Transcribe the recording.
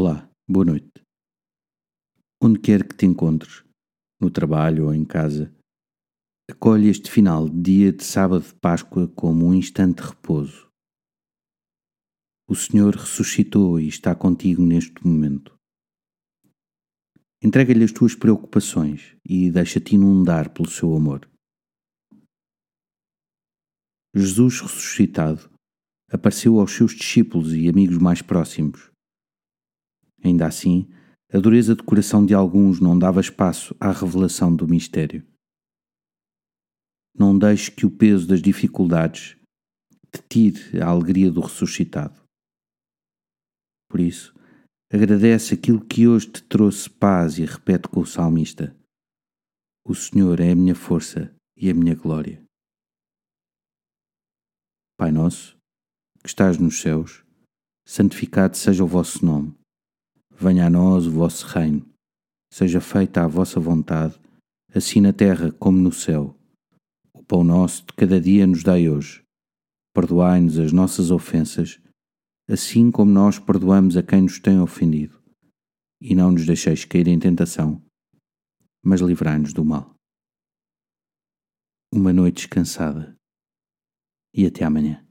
Olá, boa noite. Onde quer que te encontres, no trabalho ou em casa, acolhe este final de dia de sábado de Páscoa como um instante de repouso. O Senhor ressuscitou e está contigo neste momento. Entrega-lhe as tuas preocupações e deixa-te inundar pelo seu amor. Jesus ressuscitado apareceu aos seus discípulos e amigos mais próximos Ainda assim, a dureza de coração de alguns não dava espaço à revelação do mistério. Não deixe que o peso das dificuldades te tire a alegria do ressuscitado. Por isso, agradece aquilo que hoje te trouxe paz e repete com o salmista: O Senhor é a minha força e a minha glória. Pai nosso, que estás nos céus, santificado seja o vosso nome. Venha a nós o vosso reino. Seja feita a vossa vontade, assim na terra como no céu. O pão nosso de cada dia nos dai hoje. Perdoai-nos as nossas ofensas, assim como nós perdoamos a quem nos tem ofendido. E não nos deixeis cair em tentação, mas livrai-nos do mal. Uma noite descansada. E até amanhã.